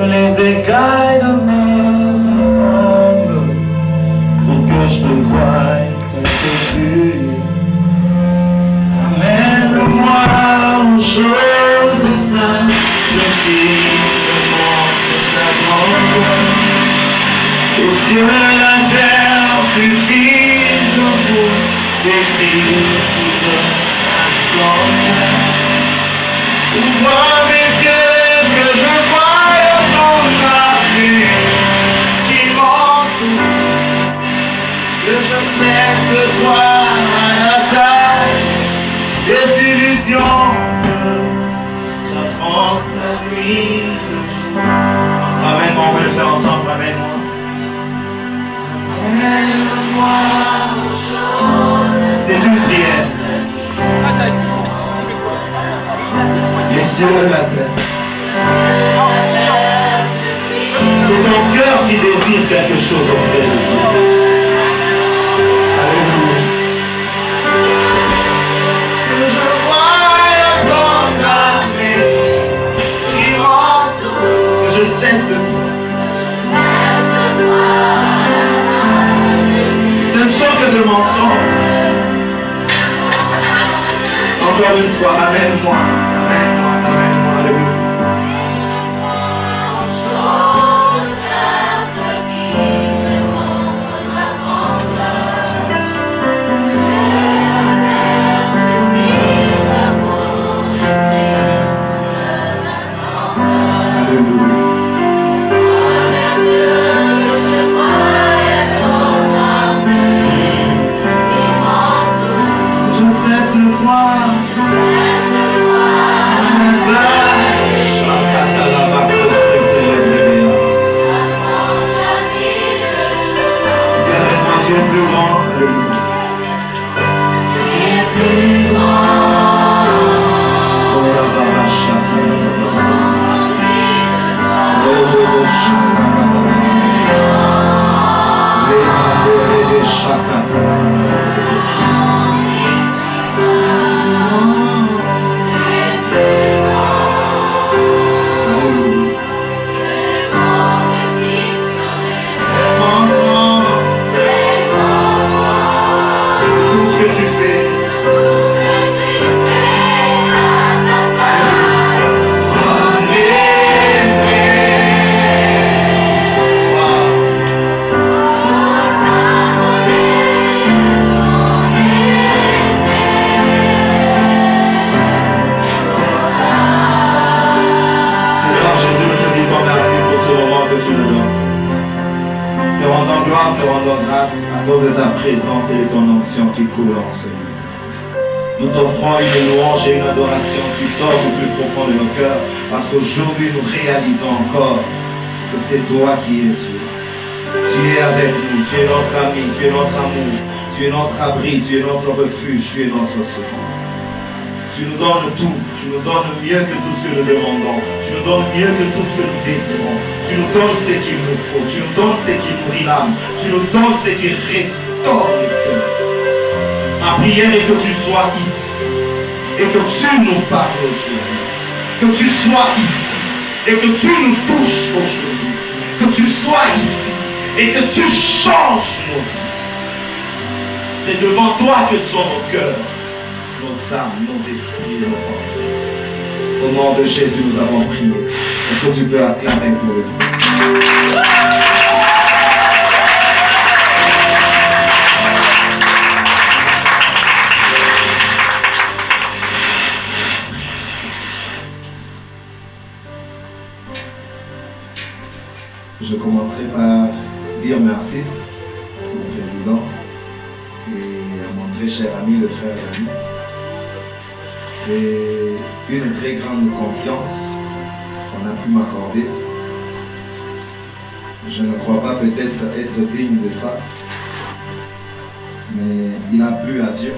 que les écailles de mes tombent pour que je te voie tel que Amène-moi aux choses simples, qui me montrent ta grandeur. Aux cieux et la terre suffisent pour décrire toute ta splendeur. Ouvre Et la terre. C'est ton cœur qui désire quelque chose auprès de Jésus. Alléluia. Que je voie Une louange et une adoration qui sort du plus profond de nos cœurs parce qu'aujourd'hui nous réalisons encore que c'est toi qui es Dieu. Tu es avec nous, tu es notre ami, tu es notre amour, tu es notre abri, tu es notre refuge, tu es notre secours. Tu nous donnes tout, tu nous donnes mieux que tout ce que nous demandons, tu nous donnes mieux que tout ce que nous désirons, tu nous donnes ce qu'il nous faut, tu nous donnes ce qui nourrit l'âme, tu nous donnes ce qui restaure le cœur. Ma prière est que tu sois ici et que tu nous parles aujourd'hui, que tu sois ici et que tu nous touches aujourd'hui, que tu sois ici et que tu changes nos vies. C'est devant toi que sont nos cœurs nos âmes, nos esprits et nos pensées. Au nom de Jésus, nous avons prié. Est-ce que tu peux acclamer pour le commencerai par dire merci au président et à mon très cher ami, le frère Rami. C'est une très grande confiance qu'on a pu m'accorder. Je ne crois pas peut-être être digne de ça, mais il a plu à Dieu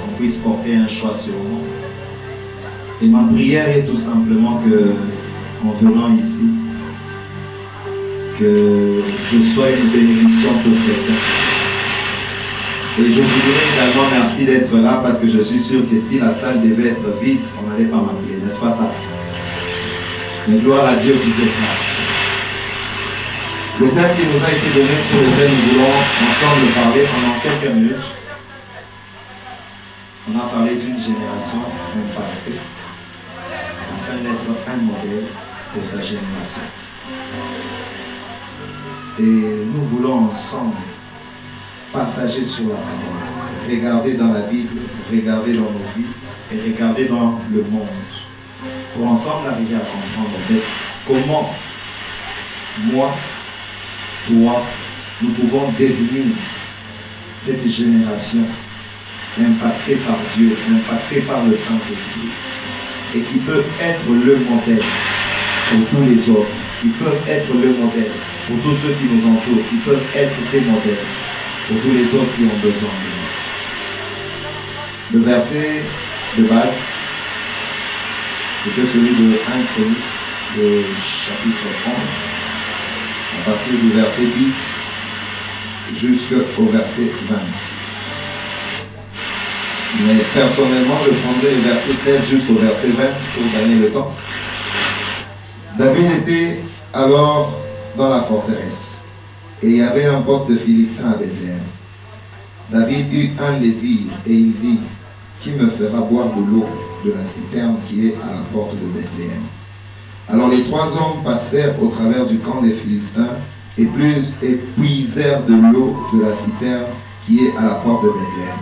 qu'on puisse porter un choix sur moi. Et ma prière est tout simplement que, en venant ici, que je sois une bénédiction pour. Et je vous dirais également merci d'être là parce que je suis sûr que si la salle devait être vide, on n'allait pas m'appeler, n'est-ce pas ça Mais gloire à Dieu, vous êtes là. Le thème qui nous a été donné sur lequel nous voulons ensemble parler pendant quelques minutes, on a parlé d'une génération impactée, afin d'être un modèle pour sa génération. Et nous voulons ensemble partager sur la parole, regarder dans la Bible, regarder dans nos vies et regarder dans le monde. Pour ensemble arriver à comprendre comment moi, toi, nous pouvons devenir cette génération impactée par Dieu, impactée par le Saint-Esprit, et qui peut être le modèle pour tous les autres, qui peuvent être le modèle pour tous ceux qui nous entourent, qui peuvent être modèles pour tous les autres qui ont besoin de nous. Le verset de base, c'était celui de 1 Chronique, le chapitre 11, à partir du verset 10 jusqu'au verset 20. Mais personnellement, je prendrai le verset 16 jusqu'au verset 20 pour gagner le temps. David était alors dans la forteresse. Et il y avait un poste de Philistin à Bethléem. David eut un désir et il dit, qui me fera boire de l'eau de la citerne qui est à la porte de Bethléem? Alors les trois hommes passèrent au travers du camp des Philistins et, plus, et puisèrent de l'eau de la citerne qui est à la porte de Bethléem.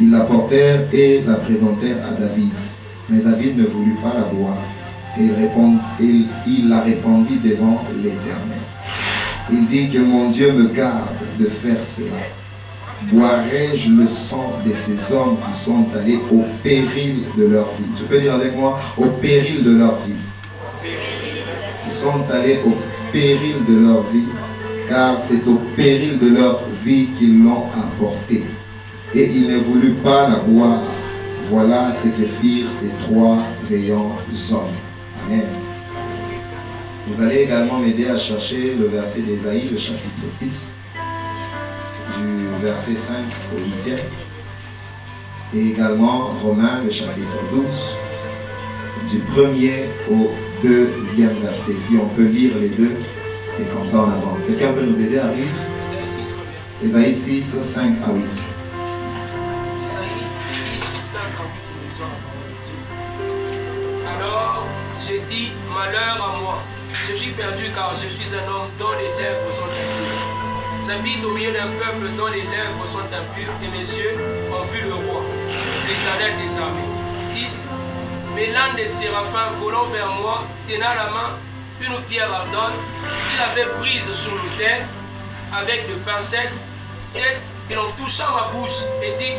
Ils la portèrent et la présentèrent à David. Mais David ne voulut pas la boire il, il la répandit devant l'Éternel. Il dit que mon Dieu me garde de faire cela. Boirai-je le sang de ces hommes qui sont allés au péril de leur vie? Tu peux dire avec moi, au péril de leur vie. Ils sont allés au péril de leur vie, car c'est au péril de leur vie qu'ils l'ont apporté. Et il ne voulut pas la boire. Voilà ce que firent ces trois veillants hommes. Vous allez également m'aider à chercher le verset d'Ésaïe, le chapitre 6, du verset 5 au 8e, et également Romains, le chapitre 12, du premier au deuxième verset. Si on peut lire les deux, et comme ça on avance. Quelqu'un peut nous aider à lire? Ésaïe 6, 5 à 8. J'ai dit malheur à moi. Je suis perdu car je suis un homme dont les lèvres sont impures. J'habite au milieu d'un peuple dont les lèvres sont impures et mes yeux ont vu le roi, l'éternel des armées. 6. Mais l'un des séraphins volant vers moi tenant la main une pierre ardente qu'il avait prise sur l'autel avec de pincettes. 7. Il en toucha ma bouche et dit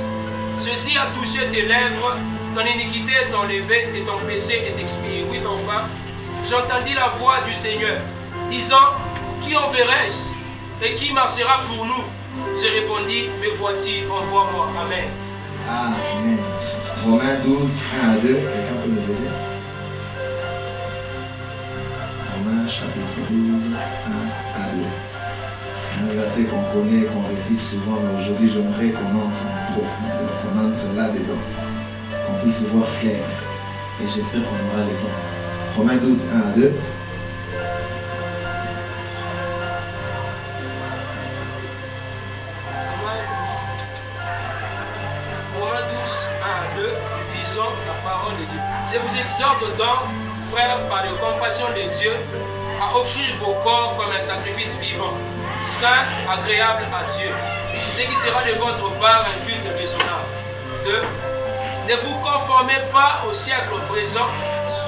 Ceci a touché tes lèvres ton iniquité est enlevée et ton péché est expié. Oui, enfin, j'entendis la voix du Seigneur disant, qui enverrai-je et qui marchera pour nous? J'ai répondu, mais voici, envoie-moi. Amen. Amen. Romains 12, 1 à 2. Quelqu'un peut nous aider? Romains chapitre 12, 1 à 2. C'est un verset qu'on connaît, qu'on récite souvent, mais aujourd'hui j'aimerais qu'on entre en profondeur, qu'on entre là-dedans qu'on puisse voir clair. Et j'espère qu'on aura le temps. Romains 12, 1 à 2. Romains 12, 1 à 2, lisons la parole de Dieu. Je vous exhorte donc, frères, par la compassion de Dieu, à offrir vos corps comme un sacrifice vivant, saint, agréable à Dieu, ce qui sera de votre part un culte raisonnable. 2. Ne vous conformez pas au siècle présent,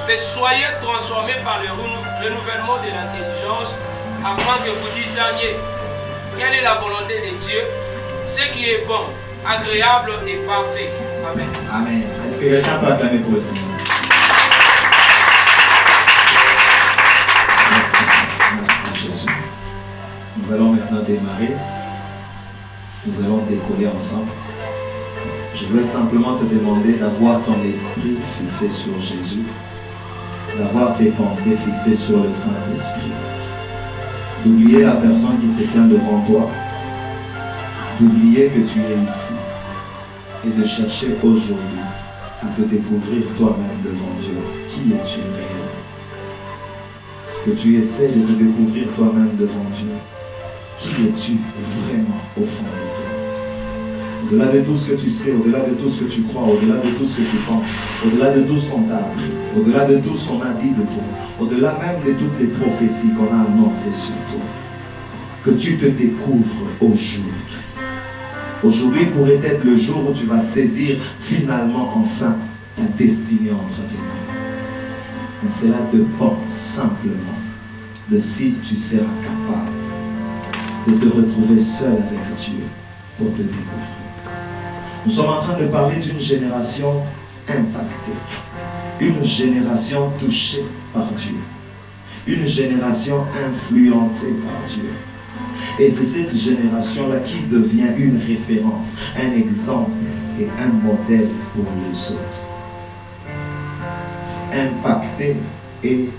mais soyez transformés par le renouvellement de l'intelligence, afin que vous discerniez quelle est la volonté de Dieu, ce qui est bon, agréable et parfait. Amen. Amen. Est-ce que quelqu'un peut acclamer pour le Seigneur? Nous allons maintenant démarrer. Nous allons décoller ensemble. Je veux simplement te demander d'avoir ton esprit fixé sur Jésus, d'avoir tes pensées fixées sur le Saint-Esprit, d'oublier la personne qui se tient devant toi, d'oublier que tu es ici et de chercher aujourd'hui à te découvrir toi-même devant Dieu. Qui es-tu réellement? Que tu essaies de te découvrir toi-même devant Dieu? Qui es-tu vraiment au fond Au-delà de tout ce que tu sais, au-delà de tout ce que tu crois, au-delà de tout ce que tu penses, au-delà de tout ce qu'on t'a appris, au-delà de tout ce qu'on a dit de toi, au-delà même de toutes les prophéties qu'on a annoncées sur toi, que tu te découvres aujourd'hui. Aujourd'hui pourrait être le jour où tu vas saisir finalement enfin ta destinée entre tes mains. Mais cela dépend simplement de si tu seras capable de te retrouver seul avec Dieu pour te découvrir. Nous sommes en train de parler d'une génération impactée, une génération touchée par Dieu, une génération influencée par Dieu. Et c'est cette génération-là qui devient une référence, un exemple et un modèle pour les autres. Impacté et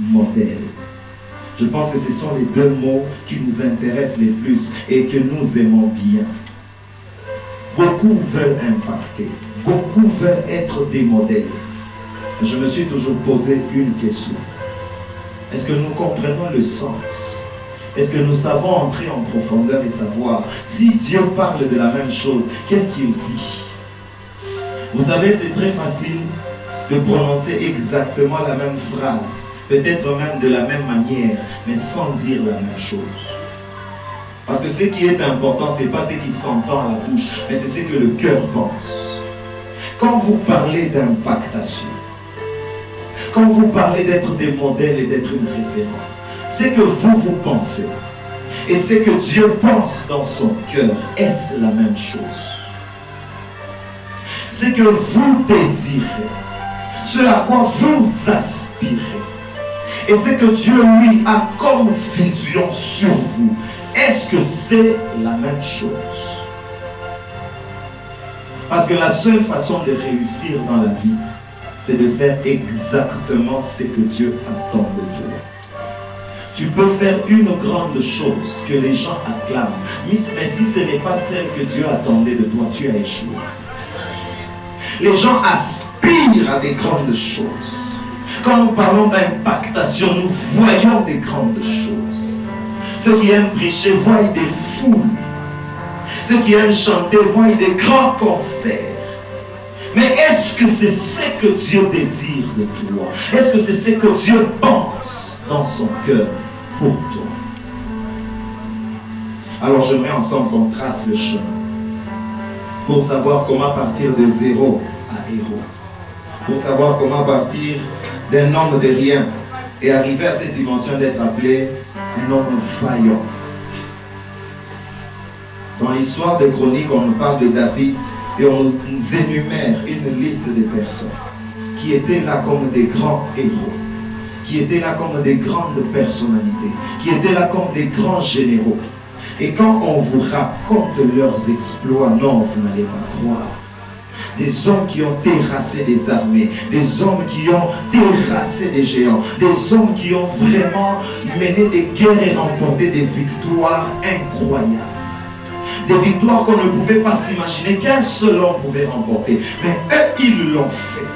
modèle. Je pense que ce sont les deux mots qui nous intéressent les plus et que nous aimons bien. Beaucoup veulent impacter, beaucoup veulent être des modèles. Je me suis toujours posé une question. Est-ce que nous comprenons le sens? Est-ce que nous savons entrer en profondeur et savoir si Dieu parle de la même chose, qu'est-ce qu'il dit? Vous savez, c'est très facile de prononcer exactement la même phrase, peut-être même de la même manière, mais sans dire la même chose. Parce que ce qui est important, ce n'est pas ce qui s'entend à la bouche, mais c'est ce que le cœur pense. Quand vous parlez d'impactation, quand vous parlez d'être des modèles et d'être une référence, c'est que vous, vous pensez. Et c'est que Dieu pense dans son cœur. Est-ce la même chose? C'est que vous désirez. Ce à quoi vous aspirez. Et c'est que Dieu, lui, a comme vision sur vous. Est-ce que c'est la même chose? Parce que la seule façon de réussir dans la vie, c'est de faire exactement ce que Dieu attend de toi. Tu peux faire une grande chose que les gens acclament, mais si ce n'est pas celle que Dieu attendait de toi, tu as échoué. Les gens aspirent à des grandes choses. Quand nous parlons d'impactation, nous voyons des grandes choses. Ceux qui aiment prêcher voient des foules. Ceux qui aiment chanter voient des grands concerts. Mais est-ce que c'est ce que Dieu désire de toi? Est-ce que c'est ce que Dieu pense dans son cœur pour toi? Alors j'aimerais ensemble qu'on trace le chemin pour savoir comment partir de zéro à héros. Pour savoir comment partir d'un homme de rien et arriver à cette dimension d'être appelé un homme vaillant. Dans l'histoire des chroniques, on nous parle de David et on nous énumère une liste de personnes qui étaient là comme des grands héros, qui étaient là comme des grandes personnalités, qui étaient là comme des grands généraux. Et quand on vous raconte leurs exploits, non, vous n'allez pas croire. Des hommes qui ont terrassé des armées, des hommes qui ont terrassé des géants, des hommes qui ont vraiment mené des guerres et remporté des victoires incroyables des victoires qu'on ne pouvait pas s'imaginer qu'un seul homme pouvait remporter. Mais eux, ils l'ont fait.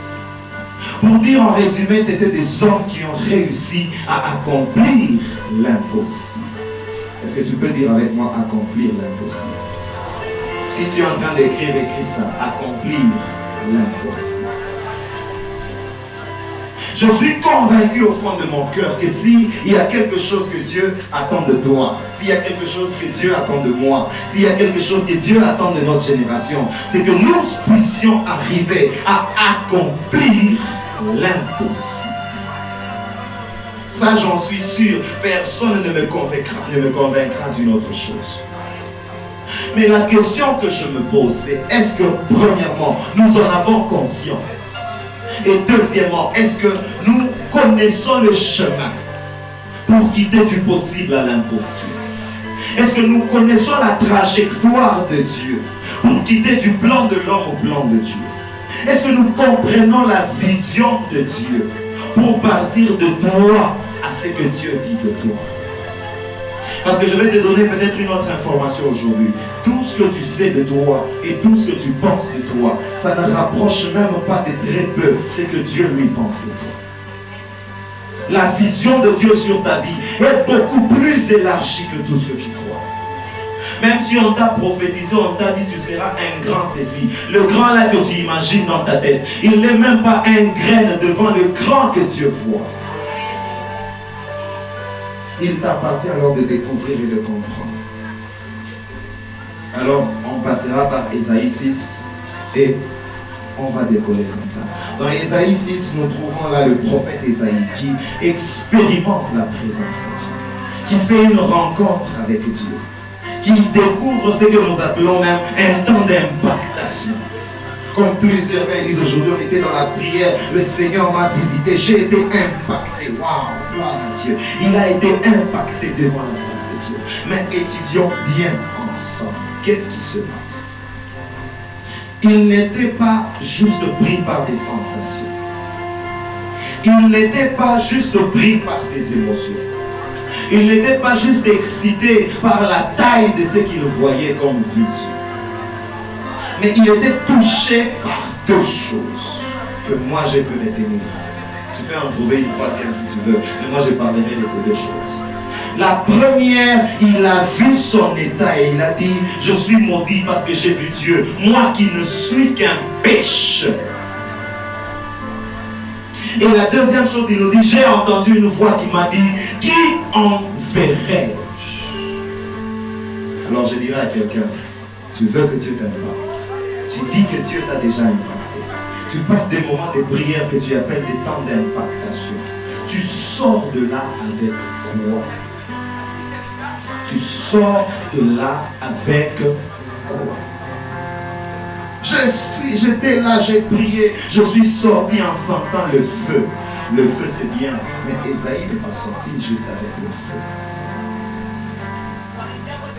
Pour dire en résumé, c'était des hommes qui ont réussi à accomplir l'impossible. Est-ce que tu peux dire avec moi accomplir l'impossible? Si tu es en train d'écrire, écris ça. Accomplir l'impossible. Je suis convaincu au fond de mon cœur que s'il y a quelque chose que Dieu attend de toi, s'il y a quelque chose que Dieu attend de moi, s'il y a quelque chose que Dieu attend de notre génération, c'est que nous puissions arriver à accomplir l'impossible. Ça, j'en suis sûr, personne ne me convaincra, ne me convaincra d'une autre chose. Mais la question que je me pose, c'est est-ce que, premièrement, nous en avons conscience? Et deuxièmement, est-ce que nous connaissons le chemin pour quitter du possible à l'impossible? Est-ce que nous connaissons la trajectoire de Dieu pour quitter du plan de l'homme au plan de Dieu? Est-ce que nous comprenons la vision de Dieu pour partir de toi à ce que Dieu dit de toi parce que je vais te donner peut-être une autre information aujourd'hui. Tout ce que tu sais de toi et tout ce que tu penses de toi, ça ne rapproche même pas de très peu ce que Dieu lui pense de toi. la vision de Dieu sur ta vie est beaucoup plus élargie que tout ce que tu crois. Même si on t'a prophétisé, on t'a dit tu seras un grand ceci. Le grand là que tu imagines dans ta tête, il n'est même pas un grain devant le grand que Dieu voit. Il t'appartient alors de découvrir et de comprendre. Alors, on passera par Ésaïe 6 et on va décoller comme ça. Dans Ésaïe 6, nous trouvons là le prophète Ésaïe qui expérimente la présence de Dieu, qui fait une rencontre avec Dieu qui découvre ce que nous appelons même un temps d'impactation. Comme plusieurs disent aujourd'hui, on était dans la prière, le Seigneur m'a visité, j'ai été impacté. Waouh, gloire à Dieu. Il a été impacté devant la face de Dieu. Mais étudions bien ensemble. Qu'est-ce qui se passe? Il n'était pas juste pris par des sensations. Il n'était pas juste pris par ses émotions. Il n'était pas juste excité par la taille de ce qu'il voyait comme vision. Mais il était touché par deux choses que moi j'ai pu retenir. Tu peux en trouver une troisième si tu veux, mais moi je parlerai de ces deux choses. La première, il a vu son état et il a dit, je suis maudit parce que j'ai vu Dieu, moi qui ne suis qu'un pécheur. Et la deuxième chose, il nous dit, j'ai entendu une voix qui m'a dit, qui enverrai-je? Alors je dirais à quelqu'un, tu veux que Dieu t'impacte. Tu dis que Dieu t'a déjà impacté. Tu passes des moments de prière que tu appelles des temps d'impactation. Tu sors de là avec quoi Tu sors de là avec quoi je suis, j'étais là, j'ai prié, je suis sorti en sentant le feu. Le feu c'est bien, mais Esaïe n'est pas sorti juste avec le feu.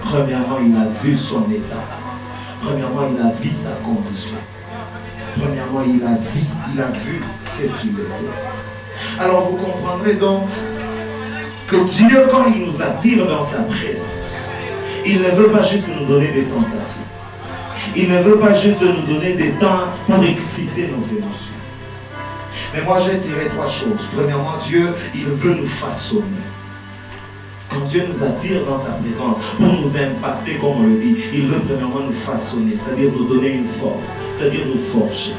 Premièrement, il a vu son état. Premièrement, il a vu sa condition. Premièrement, il a vu, il a vu ce qu'il était. Alors vous comprendrez donc que Dieu, quand il nous attire dans sa présence, il ne veut pas juste nous donner des sensations. Il ne veut pas juste nous donner des temps pour exciter nos émotions. Mais moi, j'ai tiré trois choses. Premièrement, Dieu, il veut nous façonner. Dieu nous attire dans sa présence pour nous impacter, comme on le dit, il veut premièrement nous façonner, c'est-à-dire nous donner une forme, c'est-à-dire nous forger.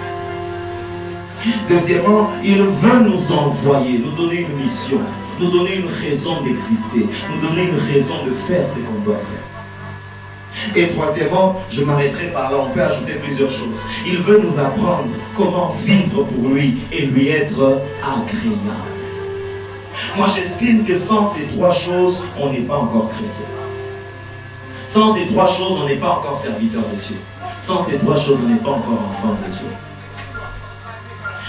Deuxièmement, il veut nous envoyer, nous donner une mission, nous donner une raison d'exister, nous donner une raison de faire ce qu'on doit faire. Et troisièmement, je m'arrêterai par là, on peut ajouter plusieurs choses. Il veut nous apprendre comment vivre pour lui et lui être agréable. Moi, j'estime que sans ces trois choses, on n'est pas encore chrétien. Sans ces trois choses, on n'est pas encore serviteur de Dieu. Sans ces trois choses, on n'est pas encore enfant de Dieu.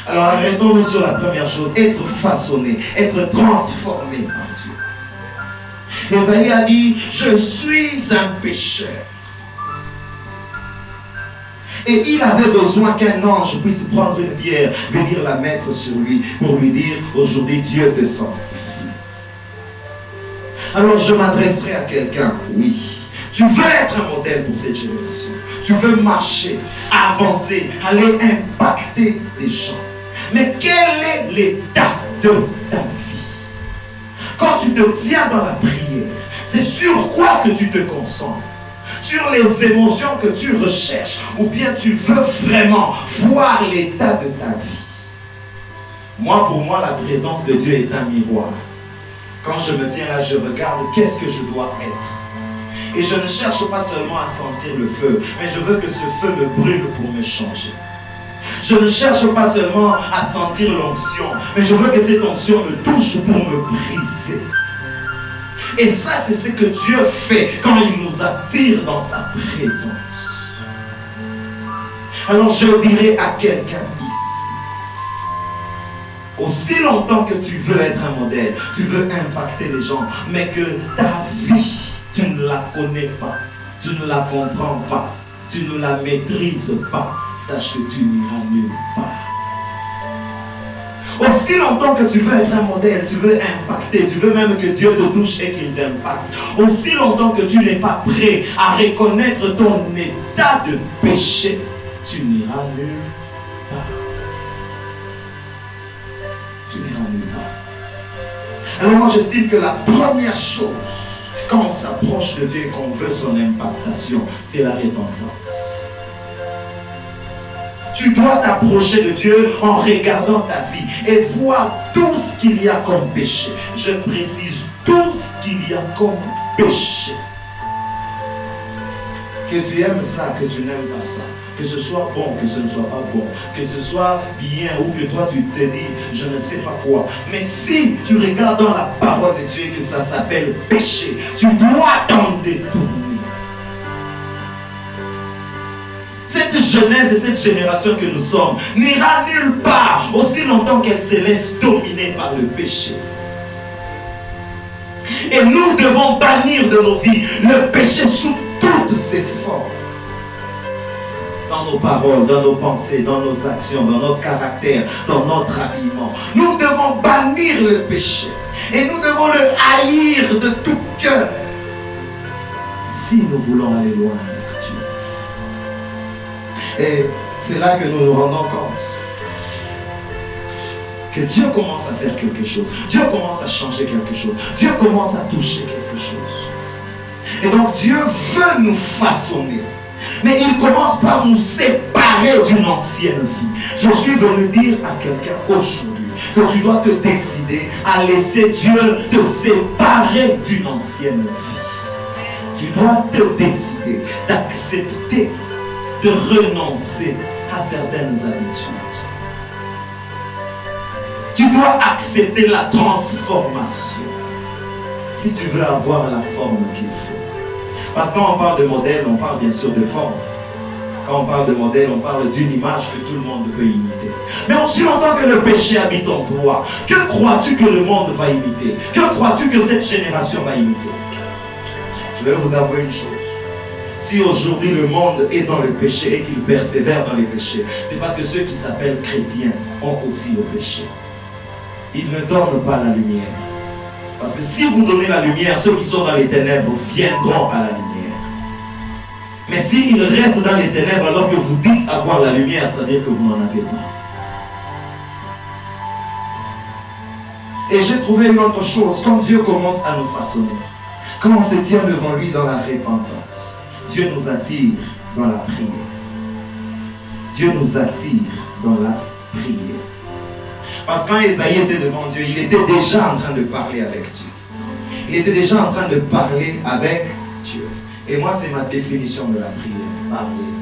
Alors arrêtons-nous sur la première chose, être façonné, être transformé par Dieu. Esaïe a dit, je suis un pécheur. Et il avait besoin qu'un ange puisse prendre une pierre, venir la mettre sur lui pour lui dire, aujourd'hui Dieu te sanctifie. Alors je m'adresserai à quelqu'un, oui. Tu veux être un modèle pour cette génération. Tu veux marcher, avancer, aller impacter des gens. Mais quel est l'état de ta vie? Quand tu te tiens dans la prière, c'est sur quoi que tu te concentres? Sur les émotions que tu recherches ou bien tu veux vraiment voir l'état de ta vie. Moi, pour moi, la présence de Dieu est un miroir. Quand je me tiens là, je regarde qu'est-ce que je dois être. Et je ne cherche pas seulement à sentir le feu, mais je veux que ce feu me brûle pour me changer. Je ne cherche pas seulement à sentir l'onction, mais je veux que cette onction me touche pour me briser. Et ça, c'est ce que Dieu fait quand il nous attire dans sa présence. Alors je dirais à quelqu'un ici, aussi longtemps que tu veux être un modèle, tu veux impacter les gens, mais que ta vie, tu ne la connais pas, tu ne la comprends pas, tu ne la maîtrises pas, sache que tu n'iras nulle part. Aussi longtemps que tu veux être un modèle, tu veux impacter, tu veux même que Dieu te touche et qu'il t'impacte. Aussi longtemps que tu n'es pas prêt à reconnaître ton état de péché, tu n'iras nulle part. Tu n'iras nulle part. Alors moi j'estime que la première chose, quand on s'approche de Dieu et qu'on veut son impactation, c'est la repentance. Tu dois t'approcher de Dieu en regardant ta vie et voir tout ce qu'il y a comme péché. Je précise tout ce qu'il y a comme péché. Que tu aimes ça, que tu n'aimes pas ça. Que ce soit bon, que ce ne soit pas bon. Que ce soit bien ou que toi tu te dis, je ne sais pas quoi. Mais si tu regardes dans la parole de Dieu que ça s'appelle péché, tu dois t'en détourner. Cette jeunesse et cette génération que nous sommes n'ira nulle part aussi longtemps qu'elle se laisse dominer par le péché. Et nous devons bannir de nos vies le péché sous toutes ses formes. Dans nos paroles, dans nos pensées, dans nos actions, dans notre caractère, dans notre habillement. Nous devons bannir le péché. Et nous devons le haïr de tout cœur. Si nous voulons aller loin. Et c'est là que nous nous rendons compte que Dieu commence à faire quelque chose. Dieu commence à changer quelque chose. Dieu commence à toucher quelque chose. Et donc Dieu veut nous façonner. Mais il commence par nous séparer d'une ancienne vie. Je suis venu dire à quelqu'un aujourd'hui que tu dois te décider à laisser Dieu te séparer d'une ancienne vie. Tu dois te décider d'accepter de renoncer à certaines habitudes. Tu dois accepter la transformation si tu veux avoir la forme qu'il faut. Parce que quand on parle de modèle, on parle bien sûr de forme. Quand on parle de modèle, on parle d'une image que tout le monde peut imiter. Mais aussi longtemps que le péché habite en toi, que crois-tu que le monde va imiter? Que crois-tu que cette génération va imiter? Je vais vous avouer une chose. Si aujourd'hui le monde est dans le péché et qu'il persévère dans les péchés, c'est parce que ceux qui s'appellent chrétiens ont aussi le péché. Ils ne donnent pas la lumière. Parce que si vous donnez la lumière, ceux qui sont dans les ténèbres viendront à la lumière. Mais s'ils restent dans les ténèbres alors que vous dites avoir la lumière, c'est-à-dire que vous n'en avez pas. Et j'ai trouvé une autre chose. Quand Dieu commence à nous façonner, quand on se tient devant lui dans la repentance, Dieu nous attire dans la prière. Dieu nous attire dans la prière. Parce que quand Esaïe était devant Dieu, il était déjà en train de parler avec Dieu. Il était déjà en train de parler avec Dieu. Et moi, c'est ma définition de la prière, parler.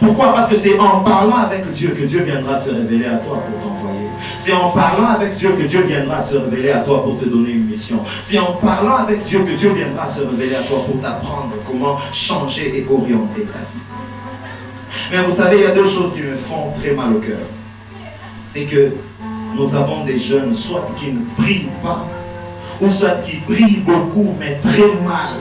Pourquoi? Parce que c'est en parlant avec Dieu que Dieu viendra se révéler à toi pour t'envoyer. C'est en parlant avec Dieu que Dieu viendra se révéler à toi pour te donner une mission. C'est en parlant avec Dieu que Dieu viendra se révéler à toi pour t'apprendre comment changer et orienter ta vie. Mais vous savez, il y a deux choses qui me font très mal au cœur c'est que nous avons des jeunes, soit qui ne prient pas, ou soit qui prient beaucoup, mais très mal.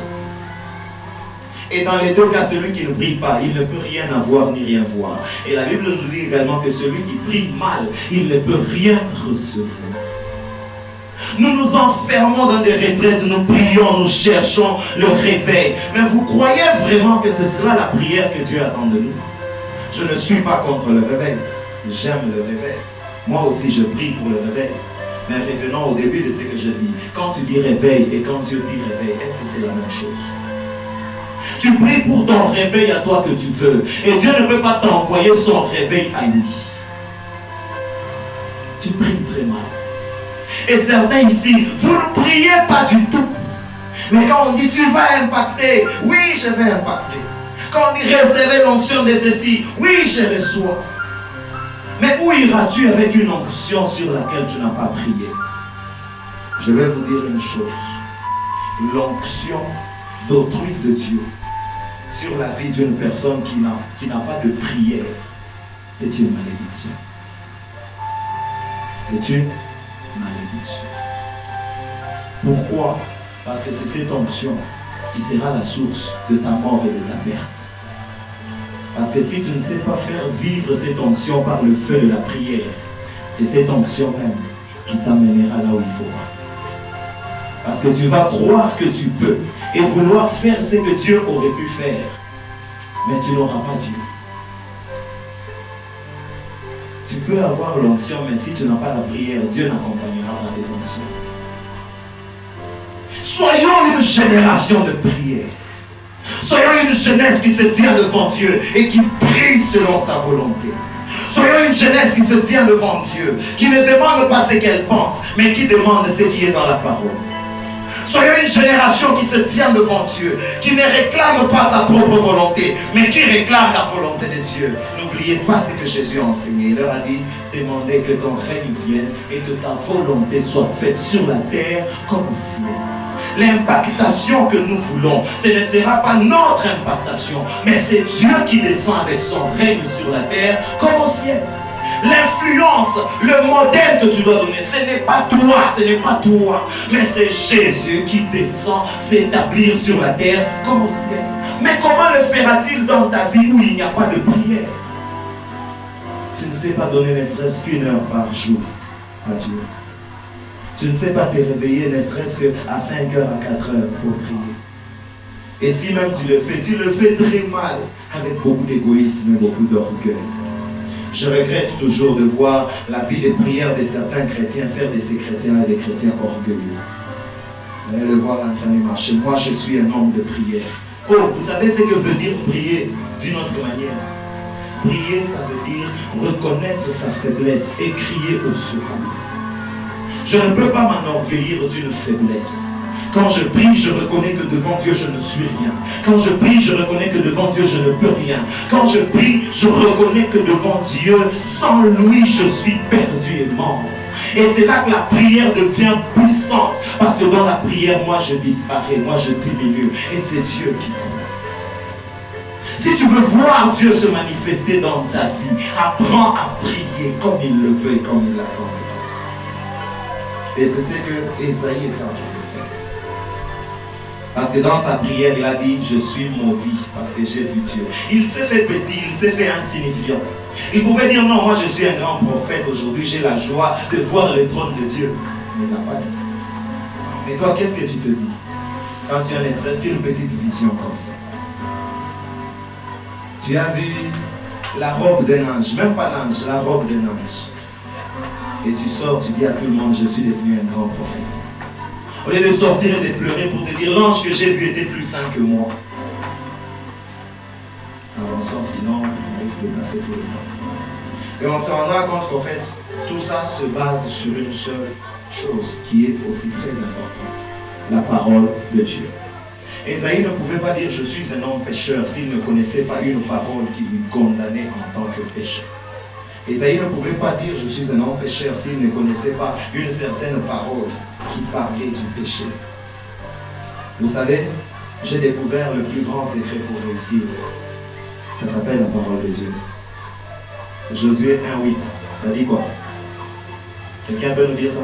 Et dans les deux cas, celui qui ne prie pas, il ne peut rien avoir ni rien voir. Et la Bible nous dit également que celui qui prie mal, il ne peut rien recevoir. Nous nous enfermons dans des retraites, nous prions, nous cherchons le réveil. Mais vous croyez vraiment que c'est cela la prière que Dieu attend de nous? Je ne suis pas contre le réveil. J'aime le réveil. Moi aussi, je prie pour le réveil. Mais revenons au début de ce que je dis. Quand tu dis réveil et quand Dieu dit réveil, est-ce que c'est la même chose? Tu pries pour ton réveil à toi que tu veux. Et Dieu ne peut pas t'envoyer son réveil à lui. Tu pries mal. Et certains ici, vous ne priez pas du tout. Mais quand on dit tu vas impacter, oui, je vais impacter. Quand on dit recevoir l'onction de ceci, oui, je reçois. Mais où iras-tu avec une onction sur laquelle tu n'as pas prié? Je vais vous dire une chose. L'onction d'autrui de Dieu sur la vie d'une personne qui n'a, pas de prière, c'est une malédiction. C'est une malédiction. Pourquoi? Parce que c'est cette onction qui sera la source de ta mort et de ta perte. Parce que si tu ne sais pas faire vivre cette onction par le feu de la prière, c'est cette onction même qui t'amènera là où il faut. Parce que tu vas croire que tu peux et vouloir faire ce que Dieu aurait pu faire. Mais tu n'auras pas Dieu. Tu peux avoir l'onction, mais si tu n'as pas la prière, Dieu n'accompagnera pas cette onction. Soyons une génération de prière. Soyons une jeunesse qui se tient devant Dieu et qui prie selon sa volonté. Soyons une jeunesse qui se tient devant Dieu, qui ne demande pas ce qu'elle pense, mais qui demande ce qui est dans la parole. Soyons une génération qui se tient devant Dieu, qui ne réclame pas sa propre volonté, mais qui réclame la volonté de Dieu. N'oubliez pas ce que Jésus a enseigné. Il leur a dit, demandez que ton règne vienne et que ta volonté soit faite sur la terre comme au ciel. L'impactation que nous voulons, ce ne sera pas notre impactation, mais c'est Dieu qui descend avec son règne sur la terre comme au ciel. L'influence, le modèle que tu dois donner, ce n'est pas toi, ce n'est pas toi, mais c'est Jésus qui descend s'établir sur la terre comme au ciel. Mais comment le fera-t-il dans ta vie où il n'y a pas de prière? Tu ne sais pas donner ne serait-ce qu'une heure par jour à Dieu. Tu ne sais pas te réveiller ne serait-ce qu'à 5 heures, à 4 heures pour prier. Et si même tu le fais, tu le fais très mal, avec beaucoup d'égoïsme et beaucoup d'orgueil. Je regrette toujours de voir la vie de prière de certains chrétiens faire de ces chrétiens des chrétiens orgueilleux. Vous allez le voir en train de marcher. Moi, je suis un homme de prière. Oh, vous savez ce que veut dire prier d'une autre manière? Prier, ça veut dire reconnaître sa faiblesse et crier au secours. Je ne peux pas m'enorgueillir d'une faiblesse. Quand je prie, je reconnais que devant Dieu, je ne suis rien. Quand je prie, je reconnais que devant Dieu, je ne peux rien. Quand je prie, je reconnais que devant Dieu, sans lui, je suis perdu et mort. Et c'est là que la prière devient puissante. Parce que dans la prière, moi, je disparais, moi, je diminue. Et c'est Dieu qui compte. Si tu veux voir Dieu se manifester dans ta vie, apprends à prier comme il le veut et comme il l'attend Et c'est ce que Esaïe est en train. Parce que dans sa prière, il a dit, je suis maudit parce que j'ai vu Dieu. Il s'est fait petit, il s'est fait insignifiant. Il pouvait dire, non, moi je suis un grand prophète, aujourd'hui j'ai la joie de voir le trône de Dieu. Mais il n'a pas dit ça. Mais toi, qu'est-ce que tu te dis? Quand tu as ne serait-ce qu'une petite vision comme ça? Tu as vu la robe d'un ange, même pas l'ange, la robe d'un ange. Et tu sors, tu dis à tout le monde, je suis devenu un grand prophète. Au lieu de sortir et de pleurer pour te dire l'ange que j'ai vu était plus saint que moi. Avançons, sinon on risque de passer tout le temps. Et on se rendra compte qu'en fait, tout ça se base sur une seule chose qui est aussi très importante la parole de Dieu. Esaïe ne pouvait pas dire je suis un homme pécheur s'il ne connaissait pas une parole qui lui condamnait en tant que pécheur. Esaïe ne pouvait pas dire je suis un homme pécheur s'il ne connaissait pas une certaine parole qui parlait du péché. Vous savez, j'ai découvert le plus grand secret pour réussir. Ça s'appelle la parole de Dieu. Josué 1.8, ça dit quoi? Quelqu'un peut nous dire ça?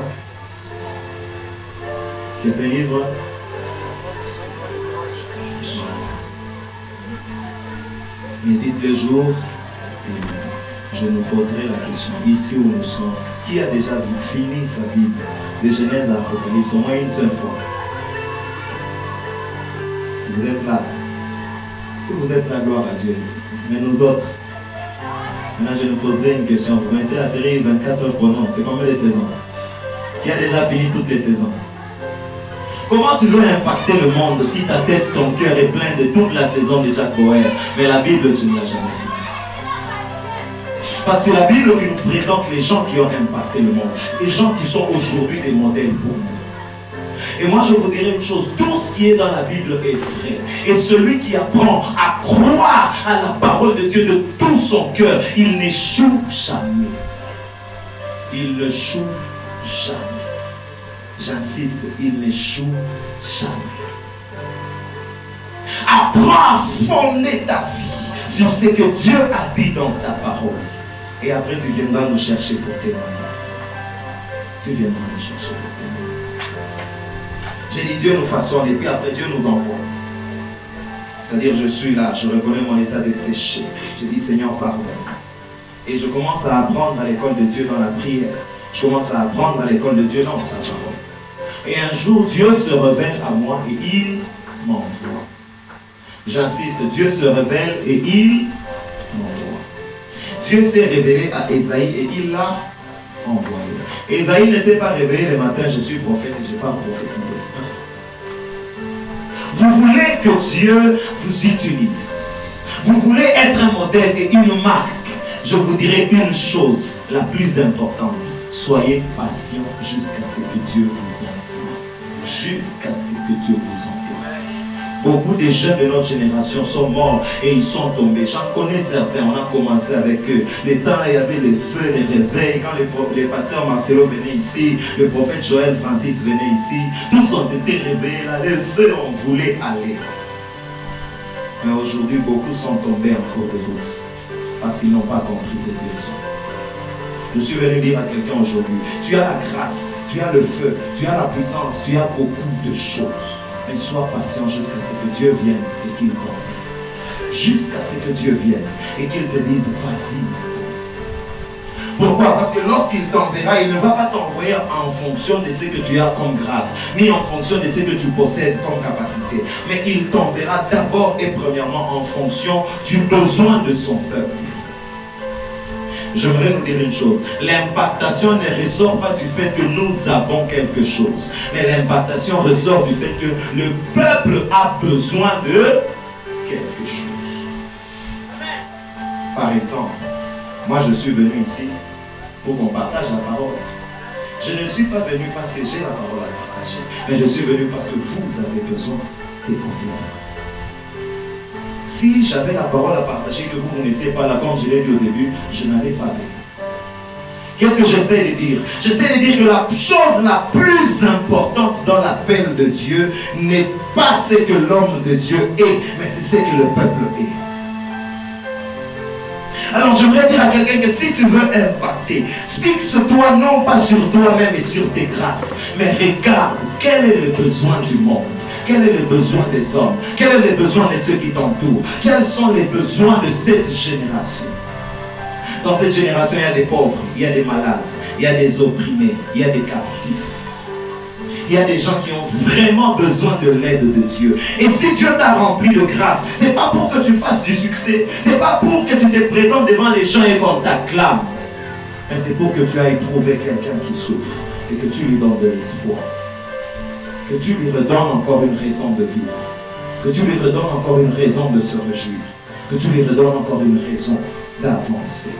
Qu'est-ce que livre? Médite le jour et je nous poserai la question, ici où nous sommes, qui a déjà vu, fini sa vie de Genèse à Apocalypse au moins une seule fois. Vous êtes là. Si vous êtes là, gloire à Dieu. Mais nous autres, maintenant je nous poserai une question. Vous connaissez la série 24 heures chrono, c'est combien de saisons. Qui a déjà fini toutes les saisons? Comment tu veux impacter le monde si ta tête, ton cœur est plein de toute la saison de Jack Bauer, mais la Bible, tu ne l'as jamais fait Parce que la Bible nous présente les gens qui ont impacté le monde, les gens qui sont aujourd'hui des modèles pour nous. Et moi, je vous dirais une chose, tout ce qui est dans la Bible est vrai. Et celui qui apprend à croire à la parole de Dieu de tout son cœur, il n'échoue jamais. Il ne n'échoue jamais. J'insiste, il n'échoue jamais. Apprends à fonder ta vie sur ce que Dieu a dit dans sa parole. Et après, tu viendras nous chercher pour témoigner. Tu viendras nous chercher pour témoigner. J'ai dit Dieu nous façonne et puis après Dieu nous envoie. C'est-à-dire, je suis là, je reconnais mon état de péché. Je dis Seigneur, pardonne. Et je commence à apprendre à l'école de Dieu dans la prière. Je commence à apprendre à l'école de Dieu dans sa parole. Et un jour, Dieu se révèle à moi et il m'envoie. J'insiste, Dieu se révèle et il. Dieu s'est révélé à Esaïe et il l'a envoyé. Esaïe ne s'est pas réveillé le matin, je suis prophète et je n'ai pas prophétisé. Vous voulez que Dieu vous utilise. Vous voulez être un modèle et une marque. Je vous dirai une chose, la plus importante. Soyez patient jusqu'à ce que Dieu vous envoie. Jusqu'à ce que Dieu vous envoie. Beaucoup de jeunes de notre génération sont morts et ils sont tombés. J'en connais certains, on a commencé avec eux. Les temps, il y avait les feux, les réveils. Quand les, pasteurs Marcelo venaient ici, le prophète Joël Francis venait ici, tous ont été réveillés là. Les feux, on voulait aller. Mais aujourd'hui, beaucoup sont tombés en cours de route parce qu'ils n'ont pas compris cette leçon. Je suis venu dire à quelqu'un aujourd'hui, tu as la grâce, tu as le feu, tu as la puissance, tu as beaucoup de choses. Mais sois patient jusqu'à ce que Dieu vienne et qu'il. Jusqu'à ce que Dieu vienne et qu'il te dise, vas-y. Pourquoi? Parce que lorsqu'il t'enverra, il ne va pas t'envoyer en fonction de ce que tu as comme grâce, ni en fonction de ce que tu possèdes comme capacité. Mais il t'enverra d'abord et premièrement en fonction du besoin de son peuple. J'aimerais vous dire une chose. L'impactation ne ressort pas du fait que nous avons quelque chose. Mais l'impactation ressort du fait que le peuple a besoin de quelque chose. Par exemple, moi je suis venu ici pour qu'on partage la parole. Je ne suis pas venu parce que j'ai la parole à partager, mais je suis venu parce que vous avez besoin d'écouter. Si j'avais la parole à partager, que vous, vous n'étiez pas là, comme je l'ai dit au début, je n'allais pas venir. Qu'est-ce que j'essaie de dire? J'essaie de dire que la chose la plus importante dans l'appel de Dieu n'est pas ce que l'homme de Dieu est, mais c'est ce que le peuple est. Alors j'aimerais dire à quelqu'un que si tu veux impacter, fixe-toi non pas sur toi-même et sur tes grâces, mais regarde quel est le besoin du monde. Quel est le besoin des hommes? Quel est le besoin de ceux qui t'entourent? Quels sont les besoins de cette génération? Dans cette génération, il y a des pauvres, il y a des malades, il y a des opprimés, il y a des captifs. Il y a des gens qui ont vraiment besoin de l'aide de Dieu. Et si Dieu t'a rempli de grâce, c'est pas pour que tu fasses du succès, c'est pas pour que tu te présentes devant les gens et qu'on t'acclame, mais c'est pour que tu ailles trouver quelqu'un qui souffre et que tu lui donnes de l'espoir. Que tu lui redonnes encore une raison de vivre, que tu lui redonnes encore une raison de se réjouir, que tu lui redonnes encore une raison d'avancer.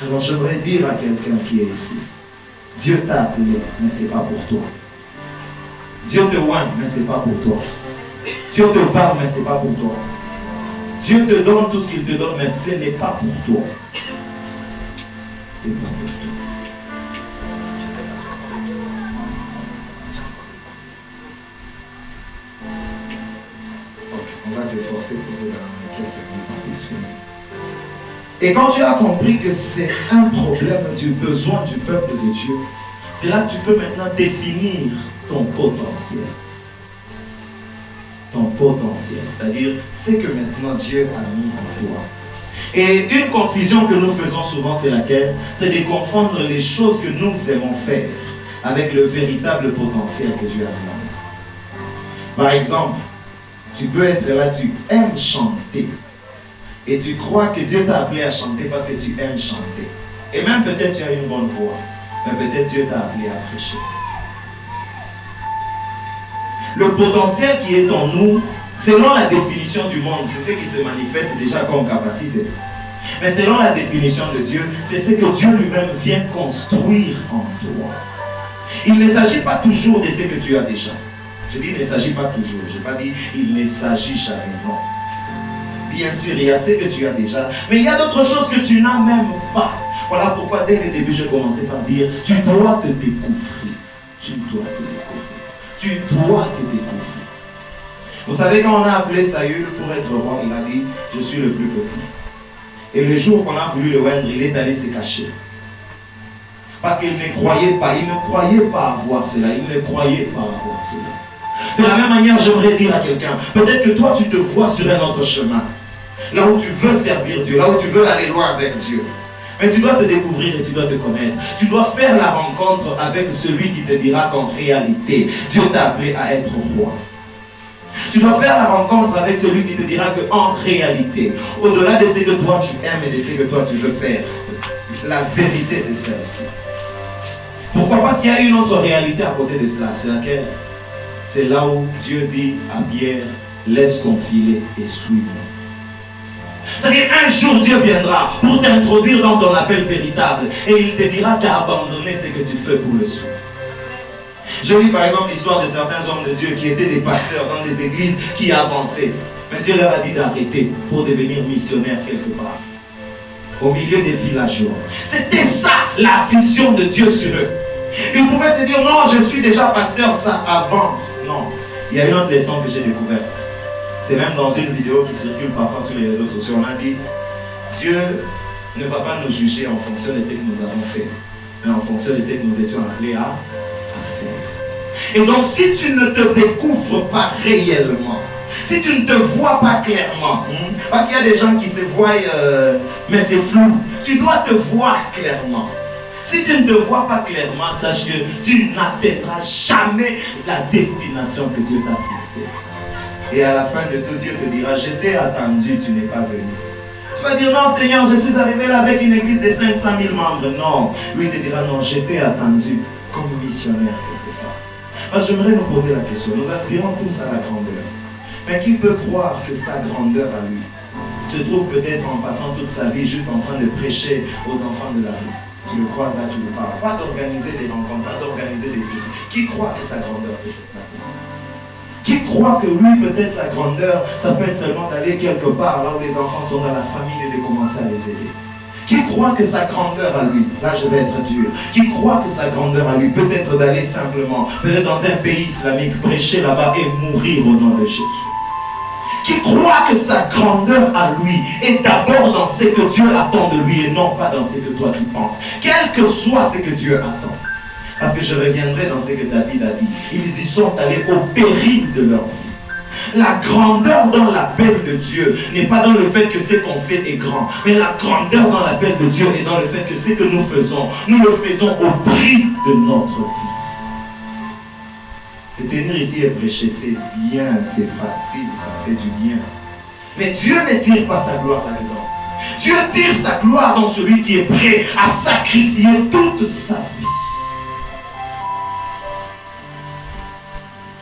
Alors j'aimerais dire à quelqu'un qui est ici, Dieu t'a appelé, mais ce n'est pas pour toi. Dieu te oigne, mais ce n'est pas pour toi. Dieu te parle, mais ce n'est pas pour toi. Dieu te donne tout ce qu'il te donne, mais ce n'est pas pour toi. C'est pas pour toi. on va s'efforcer pour que dans quelques minutes Et quand tu as compris que c'est un problème du besoin du peuple de Dieu, c'est là que tu peux maintenant définir ton potentiel. Ton potentiel, c'est-à-dire ce que maintenant Dieu a mis en toi. Et une confusion que nous faisons souvent, c'est laquelle? C'est de confondre les choses que nous aimons faire avec le véritable potentiel que Dieu a mis en nous. Par exemple, tu peux être là, tu aimes chanter. Et tu crois que Dieu t'a appelé à chanter parce que tu aimes chanter. Et même peut-être tu as une bonne voix. Mais peut-être Dieu t'a appelé à prêcher. Le potentiel qui est en nous, selon la définition du monde, c'est ce qui se manifeste déjà comme capacité. Mais selon la définition de Dieu, c'est ce que Dieu lui-même vient construire en toi. Il ne s'agit pas toujours de ce que tu as déjà. Je dis il ne s'agit pas toujours. Je n'ai pas dit il ne s'agit jamais. Non. Bien sûr, il y a ce que tu as déjà, mais il y a d'autres choses que tu n'as même pas. Voilà pourquoi dès le début, je commençais par dire, tu dois te découvrir. Tu dois te découvrir. Tu dois te découvrir. Vous savez, quand on a appelé Saül pour être roi, il a dit, je suis le plus petit. Et le jour qu'on a voulu le rendre, il est allé se cacher. Parce qu'il ne croyait pas, il ne croyait pas avoir cela, il ne croyait pas avoir cela. De la même manière, j'aimerais dire à quelqu'un, peut-être que toi, tu te vois sur un autre chemin. Là où tu veux servir Dieu, là où tu veux aller loin avec Dieu. Mais tu dois te découvrir et tu dois te connaître. Tu dois faire la rencontre avec celui qui te dira qu'en réalité, Dieu t'a appelé à être roi. Tu dois faire la rencontre avec celui qui te dira que en réalité, au-delà de ce que toi tu aimes et de ce que toi tu veux faire, la vérité c'est celle-ci. Pourquoi? Parce qu'il y a une autre réalité à côté de cela. C'est laquelle? C'est là où Dieu dit à Pierre, laisse ton filet et suis-moi. C'est-à-dire un jour Dieu viendra pour t'introduire dans ton appel véritable et il te dira d'abandonner ce que tu fais pour le suivre. Je lis par exemple l'histoire de certains hommes de Dieu qui étaient des pasteurs dans des églises qui avançaient. Mais Dieu leur a dit d'arrêter pour devenir missionnaire quelque part. Au milieu des villageois. C'était ça la vision de Dieu sur eux. Ils pouvaient se dire non, je suis déjà pasteur, ça avance. Non. Il y a une autre leçon que j'ai découverte. C'est même dans une vidéo qui circule parfois sur les réseaux sociaux. On a dit Dieu ne va pas nous juger en fonction de ce que nous avons fait, mais en fonction de ce que nous étions appelés à et donc, si tu ne te découvres pas réellement, si tu ne te vois pas clairement, hmm, parce qu'il y a des gens qui se voient, euh, mais c'est flou, tu dois te voir clairement. Si tu ne te vois pas clairement, sache que tu n'atteindras jamais la destination que Dieu t'a fixée. Et à la fin de tout, Dieu te dira, je t'ai attendu, tu n'es pas venu. Tu vas dire, non Seigneur, je suis arrivé là avec une église de 500 000 membres. Non, lui te dira, non, je t'ai attendu comme missionnaire j'aimerais nous poser la question. Nous aspirons tous à la grandeur. Mais qui peut croire que sa grandeur à lui se trouve peut-être en passant toute sa vie juste en train de prêcher aux enfants de la rue? Tu le croises là, tu le parles. Pas d'organiser des rencontres, pas d'organiser des ceci. Qui croit que sa grandeur qui croit que lui, peut-être sa grandeur, ça peut être seulement d'aller quelque part, là où les enfants sont dans la famille et de commencer à les aider qui croit que sa grandeur à lui, là je vais être dur, qui croit que sa grandeur à lui peut être d'aller simplement, peut-être dans un pays islamique, prêcher là-bas et mourir au nom de Jésus. Qui croit que sa grandeur à lui est d'abord dans ce que Dieu attend de lui et non pas dans ce que toi tu penses. Quel que soit ce que Dieu attend. Parce que je reviendrai dans ce que David a dit. Ils y sont allés au péril de leur vie. La grandeur dans l'appel de Dieu n'est pas dans le fait que ce qu'on fait est grand, mais la grandeur dans l'appel de Dieu est dans le fait que ce que nous faisons, nous le faisons au prix de notre vie. C'est tenir ici et prêcher, c'est bien, c'est facile, ça fait du bien. Mais Dieu ne tire pas sa gloire là-dedans. Dieu tire sa gloire dans celui qui est prêt à sacrifier toute sa vie.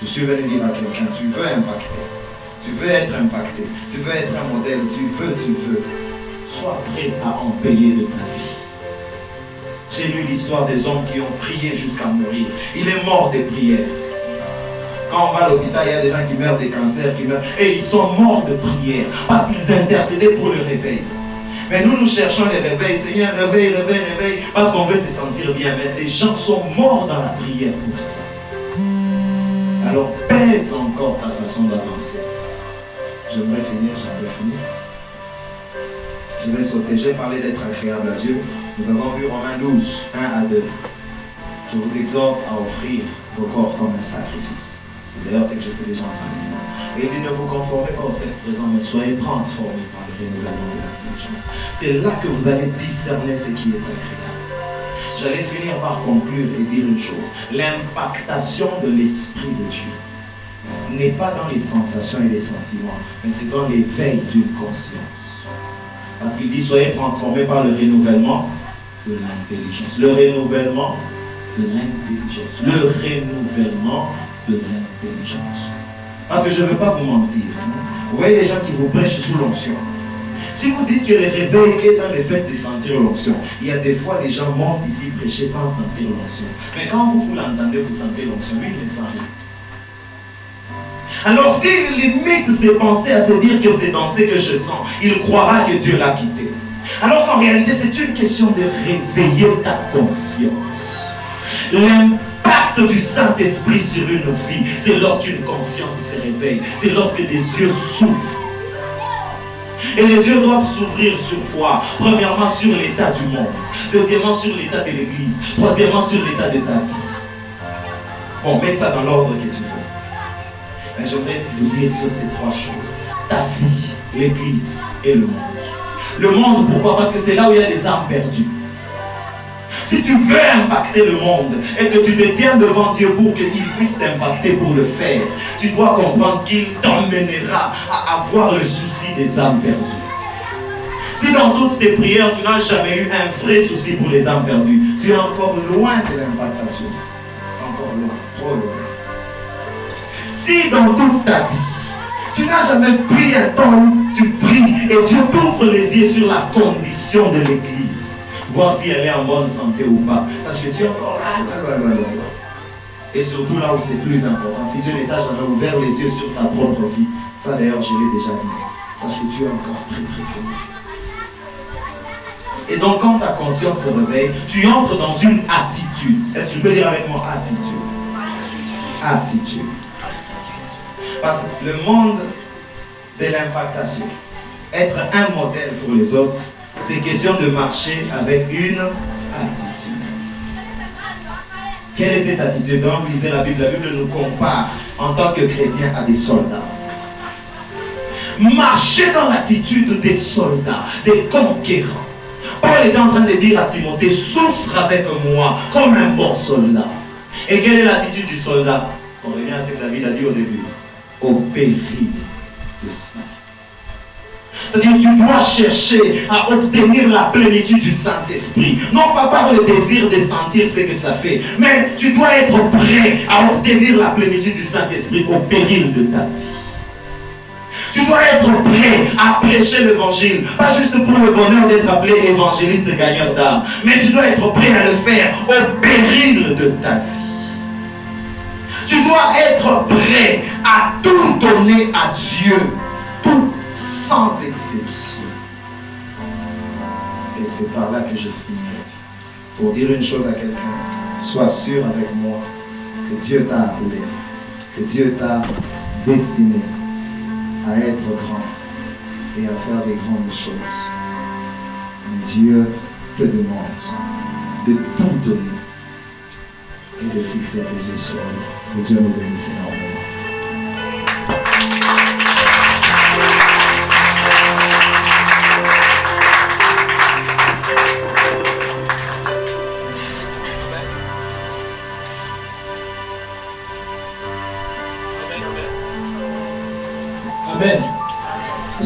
Je suis venu dire à quelqu'un, tu veux impacter, tu veux être impacté, tu veux être un modèle, tu veux, tu veux. Sois prêt à en payer de ta vie. J'ai lu l'histoire des hommes qui ont prié jusqu'à mourir. Il est mort des prières. Quand on va à l'hôpital, il y a des gens qui meurent des cancers, qui meurent. Et ils sont morts de prière parce qu'ils intercédaient pour le réveil. Mais nous, nous cherchons les réveils. Seigneur, réveil, réveil, réveil, parce qu'on veut se sentir bien. Mais les gens sont morts dans la prière pour ça. Alors pèse encore ta façon d'avancer. J'aimerais finir, j'aimerais finir. Je vais sauter. J'ai parlé d'être agréable à Dieu. Nous avons vu Romains 12, 1 à 2. Je vous exhorte à offrir vos corps comme un sacrifice. C'est d'ailleurs ce que fait déjà en train de Et il dit ne vous conformez pas au siècle présent, mais soyez transformés par le renouvellement de l'intelligence. C'est là que vous allez discerner ce qui est agréable. J'allais finir par conclure et dire une chose. L'impactation de l'Esprit de Dieu n'est pas dans les sensations et les sentiments, mais c'est dans l'éveil d'une conscience. Parce qu'il dit, soyez transformés par le renouvellement de l'intelligence. Le renouvellement de l'intelligence. Le renouvellement de l'intelligence. Parce que je ne veux pas vous mentir. Vous voyez les gens qui vous prêchent sous l'onction. Si vous dites que le réveil est dans le fait de sentir l'onction, il y a des fois les gens montent ici prêcher sans sentir l'onction. Mais quand vous, vous l'entendez, vous sentez l'onction, lui, il ne sent rien. Alors s'il limite ses pensées à se dire que c'est dans ce que je sens, il croira que Dieu l'a quitté. Alors qu'en réalité, c'est une question de réveiller ta conscience. L'impact du Saint-Esprit sur une vie, c'est lorsqu'une conscience se réveille, c'est lorsque des yeux s'ouvrent et les yeux doivent s'ouvrir sur quoi Premièrement sur l'état du monde. Deuxièmement sur l'état de l'Église. Troisièmement sur l'état de ta vie. Bon, mets ça dans l'ordre que tu veux. Mais j'aimerais dire sur ces trois choses. Ta vie, l'Église et le monde. Le monde, pourquoi? Parce que c'est là où il y a des âmes perdues. Si tu veux impacter le monde et que tu te tiens devant Dieu pour qu'il puisse t'impacter pour le faire, tu dois comprendre qu'il t'emmènera à avoir le souci des âmes perdues. Si dans toutes tes prières, tu n'as jamais eu un vrai souci pour les âmes perdues, tu es encore loin de l'impactation. Encore loin, loin. Si dans toute ta vie, tu n'as jamais pris un temps où tu pries et Dieu t'ouvre les yeux sur la condition de l'Église, voir si elle est en bonne santé ou pas, sache que tu es encore là, là, là, là. Et surtout là où c'est plus important, si Dieu n'est jamais ouvert les yeux sur ta propre vie, ça d'ailleurs je l'ai déjà dit, sache que tu es encore très très très. Et donc, quand ta conscience se réveille, tu entres dans une attitude. Est-ce que tu peux dire avec moi attitude? Attitude. Parce que le monde de l'impactation, être un modèle pour les autres, c'est question de marcher avec une attitude. Quelle est cette attitude? Donc, lisez la Bible. La Bible nous compare en tant que chrétiens à des soldats. Marcher dans l'attitude des soldats, des conquérants. Paul était en train de dire à Timothée, souffre avec moi comme un bon soldat. Et quelle est l'attitude du soldat? On revient à ce que David a dit au début. Au péril de ça. C'est-à-dire tu dois chercher à obtenir la plénitude du Saint-Esprit. Non pas par le désir de sentir ce que ça fait, mais tu dois être prêt à obtenir la plénitude du Saint-Esprit au péril de ta vie. Tu dois être prêt à prêcher l'évangile, pas juste pour le bonheur d'être appelé évangéliste gagneur d'âme, mais tu dois être prêt à le faire au péril de ta vie. Tu dois être prêt à tout donner à Dieu, tout sans exception. Et c'est par là que je finirai. Pour dire une chose à quelqu'un, sois sûr avec moi que Dieu t'a appelé, que Dieu t'a destiné à être grand et à faire des grandes choses. Dieu te demande de tout donner et de fixer tes yeux sur lui. Que Dieu nous bénisse énormément.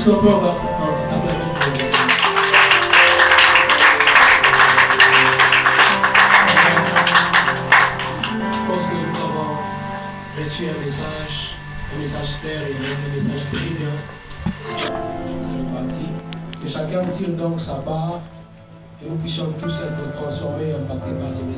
Je pense que nous avons reçu un message, un message clair et un message très bien réparti. Que chacun tire donc sa part et nous puissions tous être transformés et impactés par ce message.